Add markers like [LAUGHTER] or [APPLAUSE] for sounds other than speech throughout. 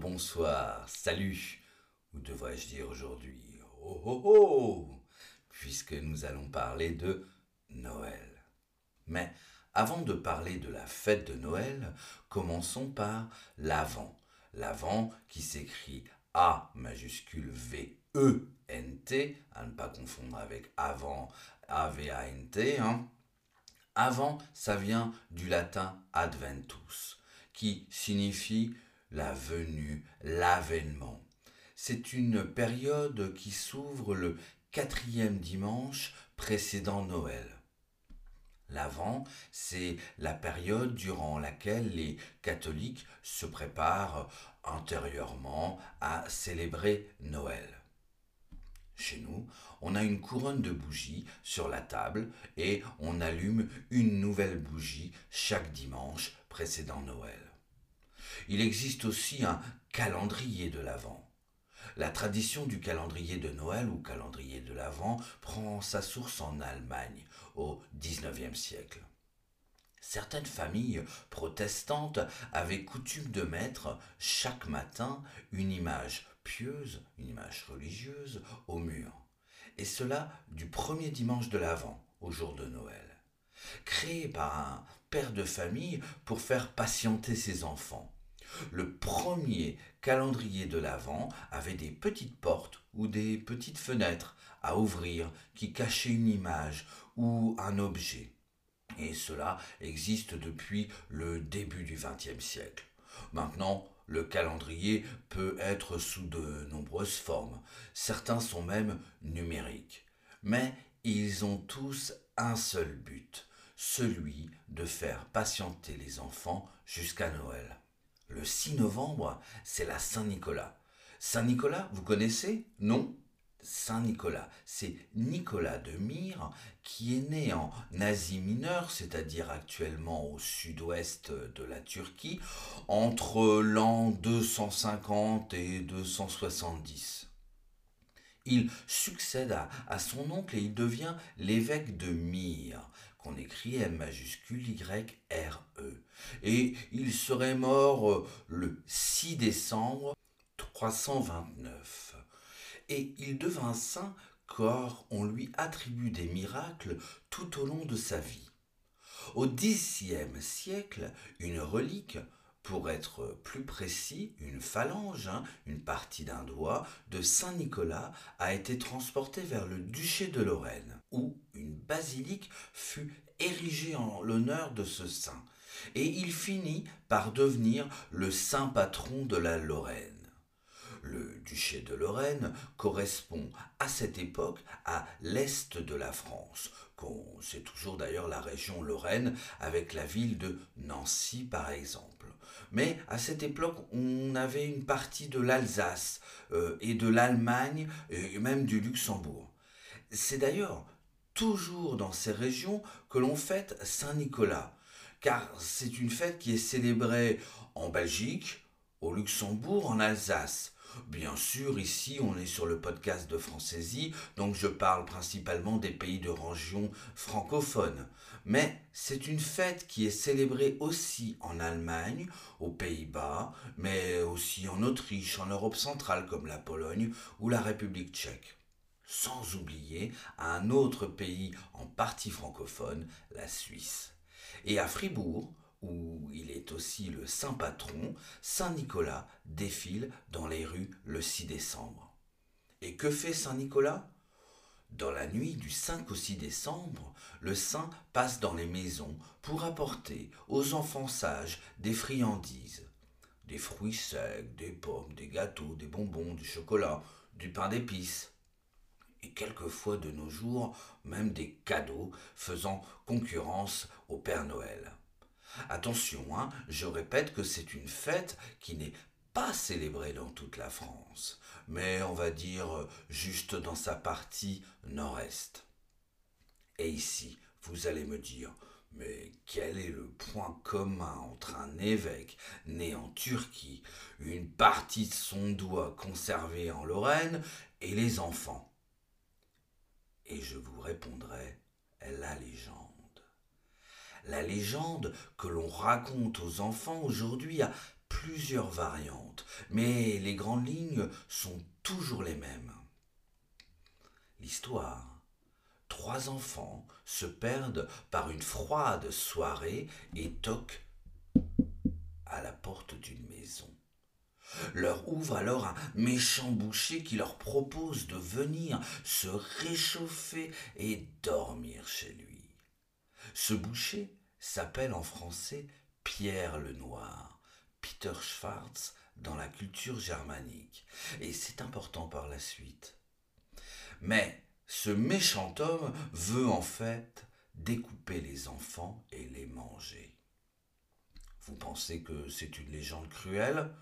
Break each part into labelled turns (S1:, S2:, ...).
S1: bonsoir, salut, ou devrais-je dire aujourd'hui, oh oh oh, puisque nous allons parler de Noël. Mais avant de parler de la fête de Noël, commençons par l'Avent. L'Avent qui s'écrit A majuscule V E N T, à ne pas confondre avec avant A V A N T. Hein. Avant, ça vient du latin adventus, qui signifie la venue, l'avènement. C'est une période qui s'ouvre le quatrième dimanche précédant Noël. L'Avent, c'est la période durant laquelle les catholiques se préparent intérieurement à célébrer Noël. Chez nous, on a une couronne de bougies sur la table et on allume une nouvelle bougie chaque dimanche précédant Noël. Il existe aussi un calendrier de l'Avent. La tradition du calendrier de Noël ou calendrier de l'Avent prend sa source en Allemagne au XIXe siècle. Certaines familles protestantes avaient coutume de mettre chaque matin une image pieuse, une image religieuse, au mur. Et cela du premier dimanche de l'Avent, au jour de Noël. Créé par un père de famille pour faire patienter ses enfants. Le premier calendrier de l'Avent avait des petites portes ou des petites fenêtres à ouvrir qui cachaient une image ou un objet. Et cela existe depuis le début du XXe siècle. Maintenant, le calendrier peut être sous de nombreuses formes. Certains sont même numériques. Mais ils ont tous un seul but, celui de faire patienter les enfants jusqu'à Noël. Le 6 novembre, c'est la Saint-Nicolas. Saint-Nicolas, vous connaissez? Non? Saint-Nicolas, c'est Nicolas de Myre qui est né en Asie mineure, c'est-à-dire actuellement au sud-ouest de la Turquie, entre l'an 250 et 270. Il succède à, son oncle et il devient l'évêque de Myre, qu'on écrit M majuscule Y-R-E. Et il serait mort euh, le 6 décembre 329. Et il devint saint car on lui attribue des miracles tout au long de sa vie. Au Xe siècle, une relique, pour être plus précis, une phalange, hein, une partie d'un doigt, de Saint Nicolas a été transportée vers le duché de Lorraine, où une basilique fut érigée en l'honneur de ce saint, et il finit par devenir le saint patron de la Lorraine. Le duché de Lorraine correspond à cette époque à l'est de la France, c'est toujours d'ailleurs la région Lorraine avec la ville de Nancy par exemple. Mais à cette époque, on avait une partie de l'Alsace euh, et de l'Allemagne et même du Luxembourg. C'est d'ailleurs toujours dans ces régions que l'on fête Saint-Nicolas, car c'est une fête qui est célébrée en Belgique, au Luxembourg, en Alsace. Bien sûr, ici, on est sur le podcast de Francaisie, donc je parle principalement des pays de région francophone. Mais c'est une fête qui est célébrée aussi en Allemagne, aux Pays-Bas, mais aussi en Autriche, en Europe centrale comme la Pologne ou la République tchèque. Sans oublier un autre pays en partie francophone, la Suisse. Et à Fribourg, où il est aussi le saint patron, Saint Nicolas défile dans les rues le 6 décembre. Et que fait Saint Nicolas? Dans la nuit du 5 au 6 décembre, le saint passe dans les maisons pour apporter aux enfants sages des friandises, des fruits secs, des pommes, des gâteaux, des bonbons, du chocolat, du pain d'épices et quelquefois de nos jours même des cadeaux faisant concurrence au Père Noël. Attention, hein, je répète que c'est une fête qui n'est pas célébrée dans toute la France, mais on va dire juste dans sa partie nord-est. Et ici, vous allez me dire, mais quel est le point commun entre un évêque né en Turquie, une partie de son doigt conservée en Lorraine et les enfants? Et je vous répondrai la légende. La légende que l'on raconte aux enfants aujourd'hui a plusieurs variantes, mais les grandes lignes sont toujours les mêmes. L'histoire. Trois enfants se perdent par une froide soirée et toquent à la porte d'une maison. Leur ouvre alors un méchant boucher qui leur propose de venir se réchauffer et dormir chez lui. Ce boucher s'appelle en français Pierre le Noir, Peter Schwarz dans la culture germanique, et c'est important par la suite. Mais ce méchant homme veut en fait découper les enfants et les manger. Vous pensez que c'est une légende cruelle?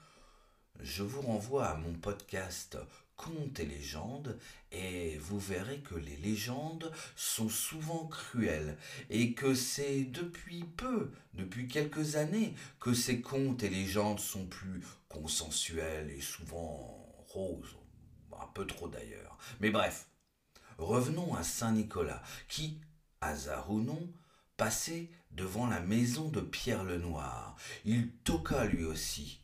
S1: Je vous renvoie à mon podcast Contes et légendes et vous verrez que les légendes sont souvent cruelles et que c'est depuis peu, depuis quelques années, que ces contes et légendes sont plus consensuels et souvent roses, un peu trop d'ailleurs. Mais bref, revenons à Saint Nicolas qui, hasard ou non, passait devant la maison de Pierre le Noir. Il toqua lui aussi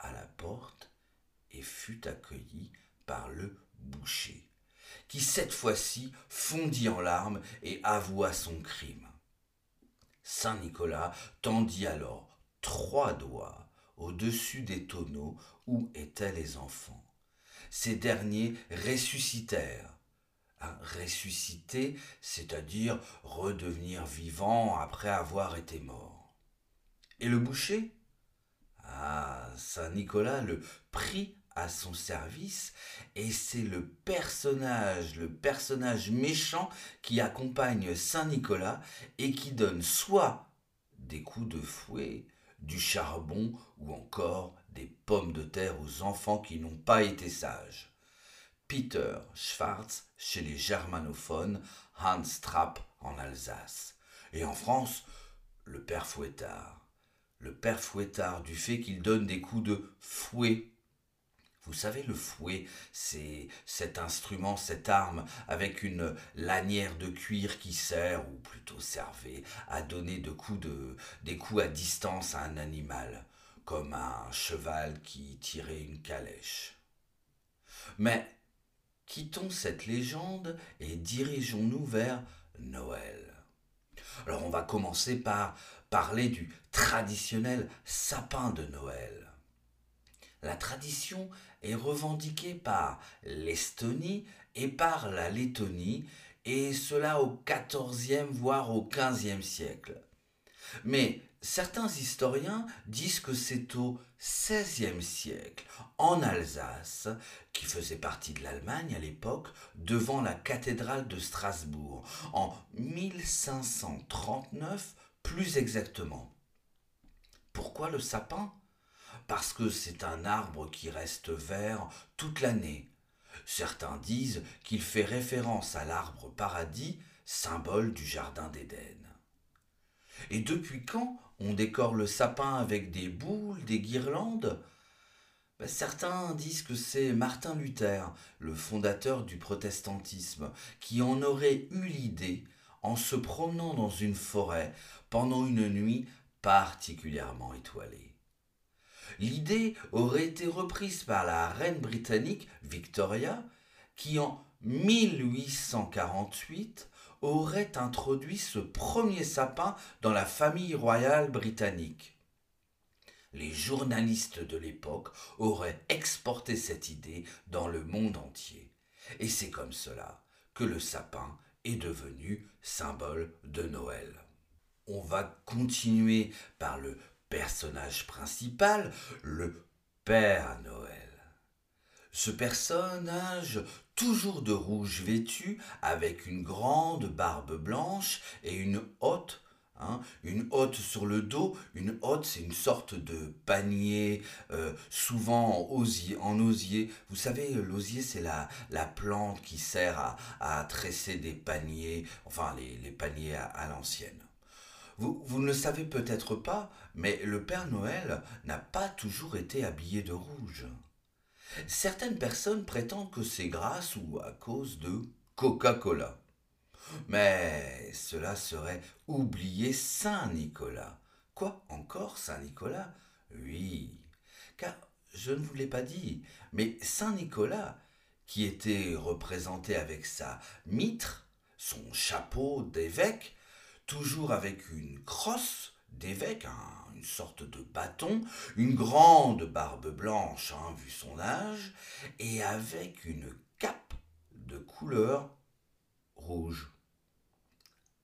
S1: à la porte et fut accueilli par le boucher, qui cette fois-ci fondit en larmes et avoua son crime. Saint Nicolas tendit alors trois doigts au-dessus des tonneaux où étaient les enfants. Ces derniers ressuscitèrent ressusciter, c'est-à-dire redevenir vivant après avoir été mort. Et le boucher? Ah, Saint Nicolas le prit à son service et c'est le personnage, le personnage méchant qui accompagne Saint Nicolas et qui donne soit des coups de fouet, du charbon ou encore des pommes de terre aux enfants qui n'ont pas été sages. Peter Schwarz chez les germanophones, Hans Trapp en Alsace. Et en France, le père Fouettard. Le père Fouettard du fait qu'il donne des coups de fouet. Vous savez, le fouet, c'est cet instrument, cette arme avec une lanière de cuir qui sert, ou plutôt servait, à donner des coups à distance à un animal, comme un cheval qui tirait une calèche. Mais quittons cette légende et dirigeons-nous vers Noël. Alors on va commencer par parler du traditionnel sapin de Noël. La tradition est revendiquée par l'Estonie et par la Lettonie, et cela au XIVe voire au XVe siècle. Mais certains historiens disent que c'est au XVIe siècle, en Alsace, qui faisait partie de l'Allemagne à l'époque, devant la cathédrale de Strasbourg, en 1539 plus exactement. Pourquoi le sapin? Parce que c'est un arbre qui reste vert toute l'année. Certains disent qu'il fait référence à l'arbre paradis, symbole du Jardin d'Éden. Et depuis quand on décore le sapin avec des boules, des guirlandes? Ben, Certains disent que c'est Martin Luther, le fondateur du protestantisme, qui en aurait eu l'idée en se promenant dans une forêt pendant une nuit particulièrement étoilée. L'idée aurait été reprise par la reine britannique Victoria, qui en 1848 aurait introduit ce premier sapin dans la famille royale britannique. Les journalistes de l'époque auraient exporté cette idée dans le monde entier. Et c'est comme cela que le sapin devenu symbole de Noël. On va continuer par le personnage principal, le Père Noël. Ce personnage toujours de rouge vêtu, avec une grande barbe blanche et une hotte, hein, une hotte sur le dos. Une hotte, c'est une sorte de panier, euh, souvent en osier, en osier. Vous savez, l'osier, c'est la, la plante qui sert à, à tresser des paniers, enfin les, paniers à, l'ancienne. Vous, vous, ne le savez peut-être pas, mais le Père Noël n'a pas toujours été habillé de rouge. Certaines personnes prétendent que c'est grâce ou à cause de Coca-Cola. Mais cela serait oublier Saint Nicolas. Quoi encore Saint Nicolas Oui, car je ne vous l'ai pas dit, mais Saint Nicolas, qui était représenté avec sa mitre, son chapeau d'évêque, toujours avec une crosse d'évêque, une sorte de bâton, une grande barbe blanche, hein, vu son âge, et avec une cape de couleur rouge.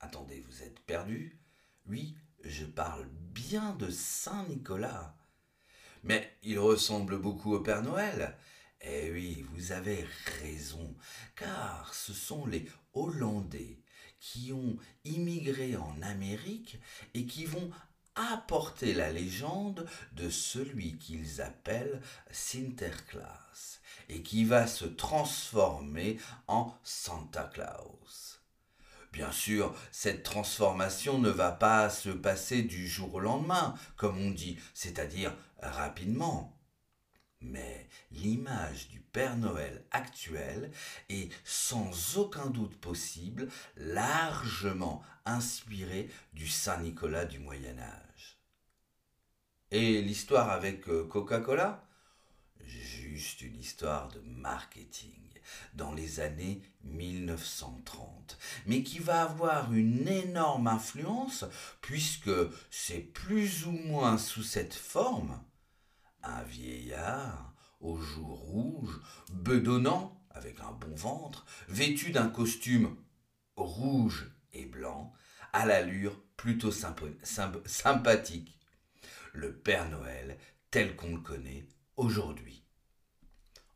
S1: Attendez, vous êtes perdu Oui, je parle bien de Saint Nicolas. Mais il ressemble beaucoup au Père Noël. Eh oui, vous avez raison, car ce sont les Hollandais qui ont immigré en Amérique et qui vont apporter la légende de celui qu'ils appellent Sinterklaas et qui va se transformer en Santa Claus. Bien sûr, cette transformation ne va pas se passer du jour au lendemain, comme on dit, c'est-à-dire rapidement. Mais l'image du Père Noël actuel est sans aucun doute possible largement inspirée du Saint Nicolas du Moyen Âge. Et l'histoire avec euh, Coca-Cola? Juste une histoire de marketing dans les années 1930, mais qui va avoir une énorme influence puisque c'est plus ou moins sous cette forme un vieillard aux joues rouges, bedonnant avec un bon ventre, vêtu d'un costume rouge et blanc, à l'allure plutôt sympathique. Le Père Noël tel qu'on le connaît aujourd'hui.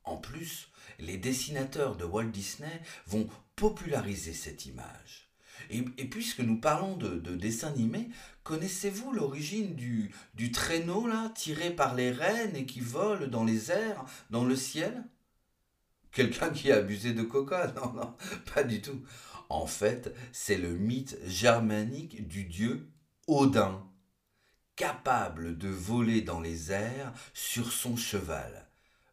S1: En plus, les dessinateurs de Walt Disney vont populariser cette image. Et, puisque nous parlons de, de dessins animés, connaissez-vous l'origine du, du traîneau là, tiré par les rennes et qui vole dans les airs, dans le ciel? Quelqu'un qui a abusé de coca? [LAUGHS] Non, non, pas du tout. En fait, c'est le mythe germanique du dieu Odin, capable de voler dans les airs sur son cheval.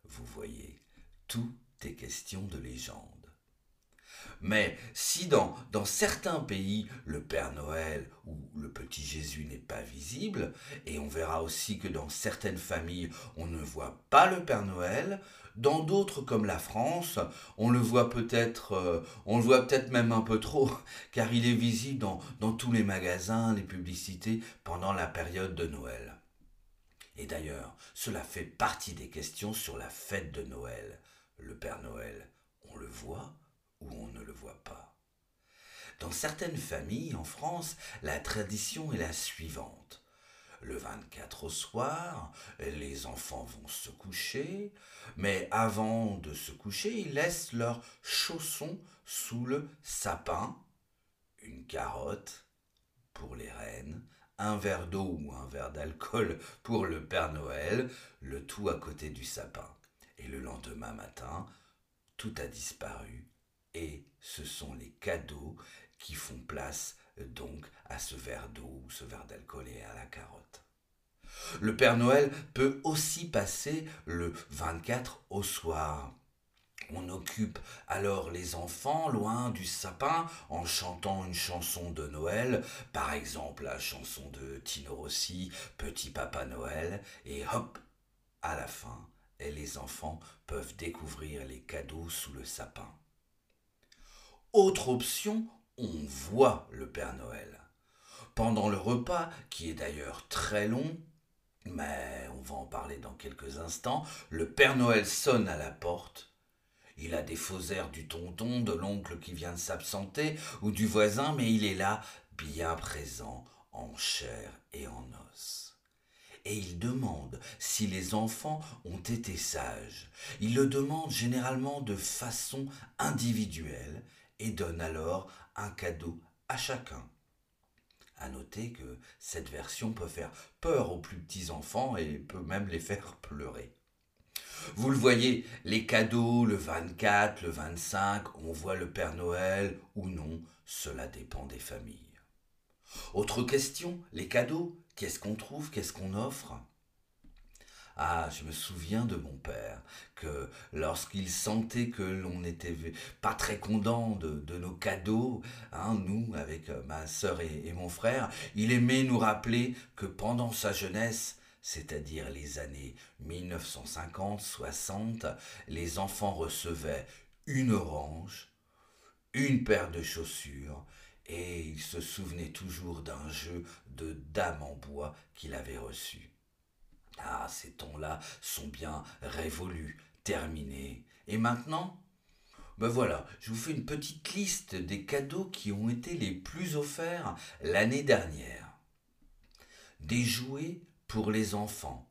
S1: Vous voyez, tout est question de légende. Mais si dans, certains pays le Père Noël ou le petit Jésus n'est pas visible, et on verra aussi que dans certaines familles on ne voit pas le Père Noël, dans d'autres comme la France, on le voit peut-être, euh, on le voit peut-être même un peu trop, [LAUGHS] car il est visible dans tous les magasins, les publicités pendant la période de Noël. Et d'ailleurs, cela fait partie des questions sur la fête de Noël. Le Père Noël, on le voit ou on ne le voit pas. Dans certaines familles en France, la tradition est la suivante. Le 24 au soir, les enfants vont se coucher, mais avant de se coucher, ils laissent leurs chaussons sous le sapin, une carotte pour les reines, un verre d'eau ou un verre d'alcool pour le Père Noël, le tout à côté du sapin. Le lendemain matin, tout a disparu et ce sont les cadeaux qui font place donc à ce verre d'eau ou ce verre d'alcool et à la carotte. Le Père Noël peut aussi passer le 24 au soir. On occupe alors les enfants loin du sapin en chantant une chanson de Noël, par exemple la chanson de Tino Rossi, Petit Papa Noël, et hop, à la fin, les enfants peuvent découvrir les cadeaux sous le sapin. Autre option, on voit le Père Noël. Pendant le repas, qui est d'ailleurs très long, mais on va en parler dans quelques instants, le Père Noël sonne à la porte. Il a des faux airs du tonton, de l'oncle qui vient de s'absenter, ou du voisin, mais il est là, bien présent, en chair et en os. Et il demande si les enfants ont été sages. Il le demande généralement de façon individuelle, et donne alors un cadeau à chacun. À noter que cette version peut faire peur aux plus petits enfants et peut même les faire pleurer. Vous le voyez, les cadeaux, le 24, le 25, on voit le Père Noël ou non, cela dépend des familles. Autre question, les cadeaux, qu'est-ce qu'on trouve, qu'est-ce qu'on offre? Ah, je me souviens de mon père, que lorsqu'il sentait que l'on n'était pas très content de, nos cadeaux, hein, nous, avec euh, ma sœur et, mon frère, il aimait nous rappeler que pendant sa jeunesse, c'est-à-dire les années 1950-60, les enfants recevaient une orange, une paire de chaussures, et ils se souvenaient toujours d'un jeu de dames en bois qu'il avait reçu. Ah, ces temps-là sont bien révolus, terminés. Et maintenant? Ben voilà, je vous fais une petite liste des cadeaux qui ont été les plus offerts l'année dernière. Des jouets pour les enfants.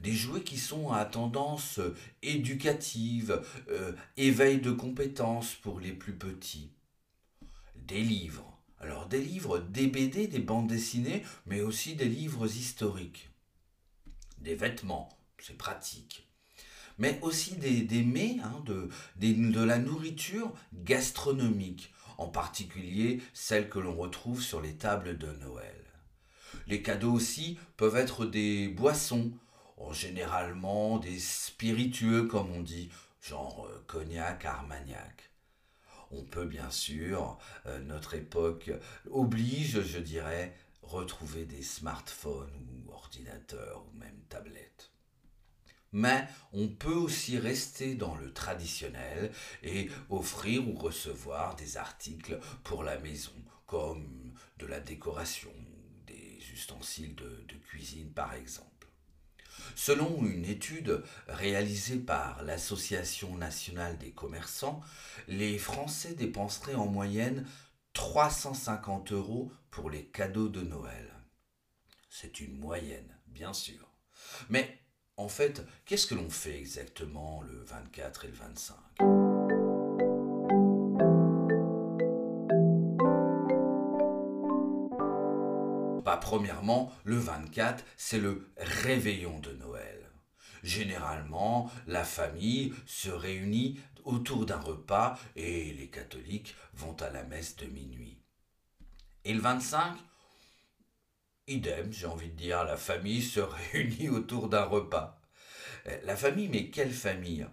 S1: Des jouets qui sont à tendance éducative, euh, éveil de compétences pour les plus petits. Des livres. Alors des livres, des BD, des bandes dessinées, mais aussi des livres historiques des vêtements, c'est pratique. Mais aussi des, des mets, hein, de, de la nourriture gastronomique, en particulier celle que l'on retrouve sur les tables de Noël. Les cadeaux aussi peuvent être des boissons, généralement des spiritueux comme on dit, genre euh, cognac, armagnac. On peut bien sûr, euh, notre époque oblige, je dirais, retrouver des smartphones ou ordinateurs ou même tablettes. Mais on peut aussi rester dans le traditionnel et offrir ou recevoir des articles pour la maison, comme de la décoration, des ustensiles de, de cuisine par exemple. Selon une étude réalisée par l'Association nationale des commerçants, les Français dépenseraient en moyenne 350 euros pour les cadeaux de Noël. C'est une moyenne, bien sûr. Mais en fait, qu'est-ce que l'on fait exactement le 24 et le 25 Premièrement, le 24, c'est le réveillon de Noël. Généralement, la famille se réunit autour d'un repas et les catholiques vont à la messe de minuit. Et le 25 Idem, j'ai envie de dire, la famille se [LAUGHS] réunit autour d'un repas. La famille, mais quelle famille?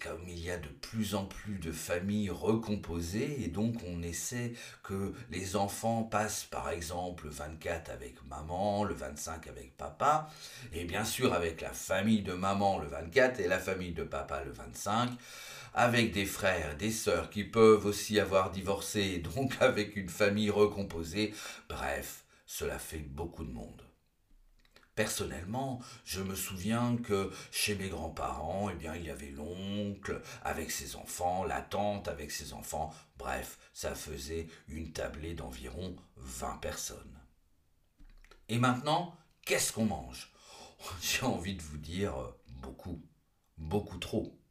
S1: Comme il y a de plus en plus de familles recomposées, et donc on essaie que les enfants passent par exemple le 24 avec maman, le 25 avec papa, et bien sûr avec la famille de maman le 24 et la famille de papa le 25, avec des frères, des sœurs qui peuvent aussi avoir divorcé, [LAUGHS] donc avec une famille recomposée, bref, cela fait beaucoup de monde. Personnellement, je me souviens que chez mes grands-parents, eh il y avait l'oncle avec ses enfants, la tante avec ses enfants, bref, ça faisait une tablée d'environ 20 personnes. Et maintenant, qu'est-ce qu'on mange? [LAUGHS] J'ai envie de vous dire beaucoup, beaucoup trop.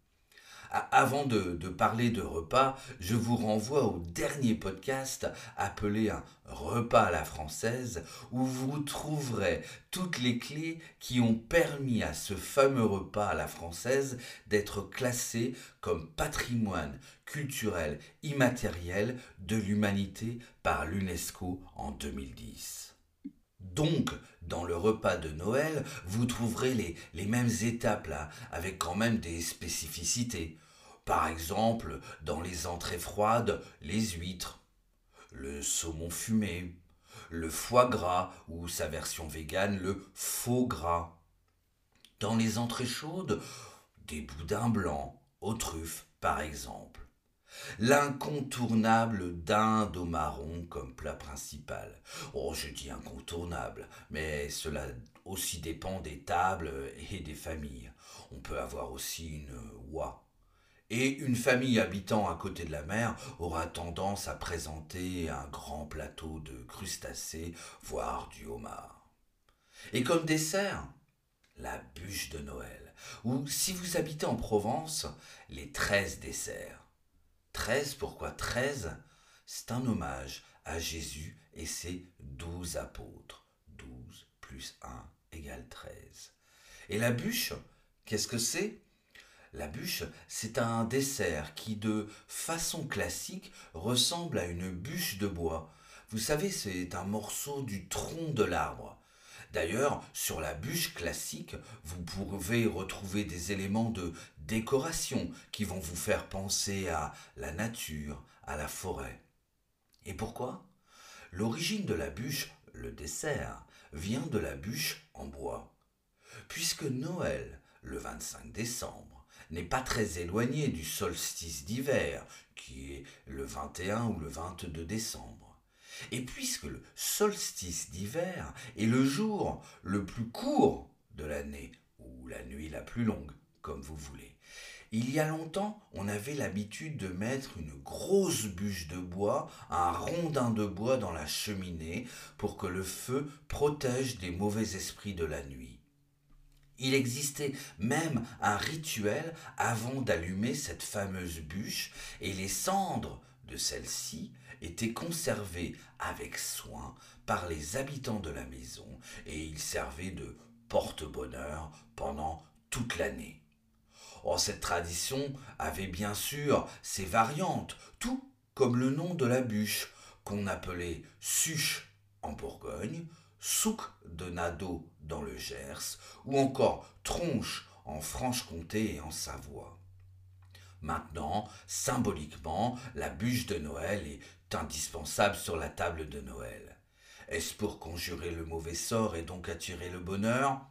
S1: Avant de, parler de repas, je vous renvoie au dernier podcast appelé un repas à la française où vous trouverez toutes les clés qui ont permis à ce fameux repas à la française d'être classé comme patrimoine culturel immatériel de l'humanité par l'UNESCO en 2010. Donc, dans le repas de Noël, vous trouverez les, les mêmes étapes là, avec quand même des spécificités. Par exemple, dans les entrées froides, les huîtres, le saumon fumé, le foie gras ou sa version végane, le faux gras. Dans les entrées chaudes, des boudins blancs, aux truffes par exemple. L'incontournable dinde au marron comme plat principal. Oh, je dis incontournable, mais cela aussi dépend des tables et des familles. On peut avoir aussi une oie et une famille habitant à côté de la mer aura tendance à présenter un grand plateau de crustacés, voire du homard. Et comme dessert, la bûche de Noël, ou si vous habitez en Provence, les treize desserts. Treize, pourquoi treize? C'est un hommage à Jésus et ses douze apôtres. Douze plus un égale treize. Et la bûche, qu'est-ce que c'est? La bûche, c'est un dessert qui, de façon classique, ressemble à une bûche de bois. Vous savez, c'est un morceau du tronc de l'arbre. D'ailleurs, sur la bûche classique, vous pouvez retrouver des éléments de décoration qui vont vous faire penser à la nature, à la forêt. Et pourquoi? L'origine de la bûche, le dessert, vient de la bûche en bois. puisque Noël, le 25 décembre, n'est pas très éloigné du solstice d'hiver, qui est le 21 ou le 22 décembre. Et puisque le solstice d'hiver est le jour le plus court de l'année, ou la nuit la plus longue, comme vous voulez, il y a longtemps, on avait l'habitude de mettre une grosse bûche de bois, un rondin de bois dans la cheminée pour que le feu protège des mauvais esprits de la nuit. Il existait même un rituel avant d'allumer cette fameuse bûche et les cendres de celle-ci étaient conservées avec soin par les habitants de la maison et ils servaient de porte-bonheur pendant toute l'année. Oh, cette tradition avait bien sûr ses variantes, tout comme le nom de la bûche, qu'on appelait suche en Bourgogne, souk de Nadeau le Gers, ou encore tronche en Franche-Comté et en Savoie. Maintenant, symboliquement, la bûche de Noël est indispensable sur la table de Noël. Est-ce pour conjurer le mauvais sort et donc attirer le bonheur?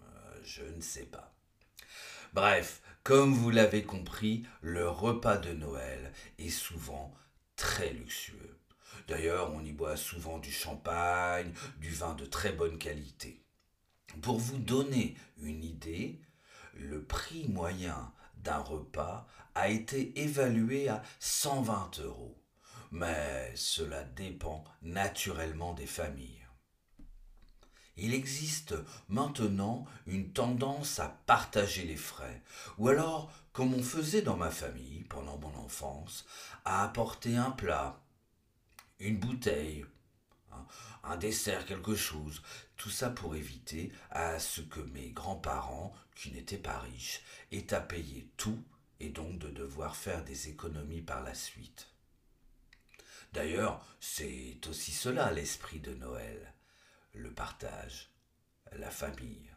S1: Euh, Je ne sais pas. Bref, comme vous l'avez compris, le repas de Noël est souvent très luxueux. D'ailleurs, on y boit souvent du champagne, du vin de très bonne qualité. Pour vous donner une idée, le prix moyen d'un repas a été évalué à 120 euros. Mais cela dépend naturellement des familles. Il existe maintenant une tendance à partager les frais, ou alors, comme on faisait dans ma famille pendant mon enfance, à apporter un plat, une bouteille, un dessert, quelque chose, tout ça pour éviter à ce que mes grands-parents, qui n'étaient pas riches, aient à payer tout et donc de devoir faire des économies par la suite. D'ailleurs, c'est aussi cela l'esprit de Noël le partage, la famille.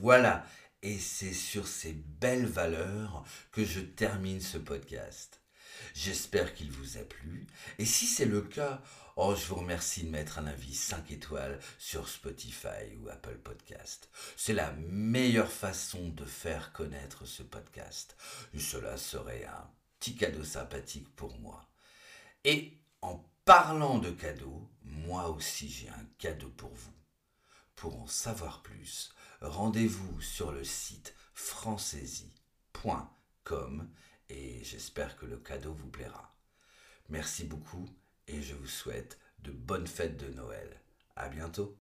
S1: Voilà, et c'est sur ces belles valeurs que je termine ce podcast. J'espère qu'il vous a plu, et si c'est le cas, oh, je vous remercie de mettre un avis 5 étoiles sur Spotify ou Apple Podcast. C'est la meilleure façon de faire connaître ce podcast. Cela serait un petit cadeau sympathique pour moi. Et en parlant de cadeaux, moi aussi j'ai un cadeau pour vous. Pour en savoir plus, rendez-vous sur le site francaisie.com et j'espère que le cadeau vous plaira. Merci beaucoup et je vous souhaite de bonnes fêtes de Noël. À bientôt.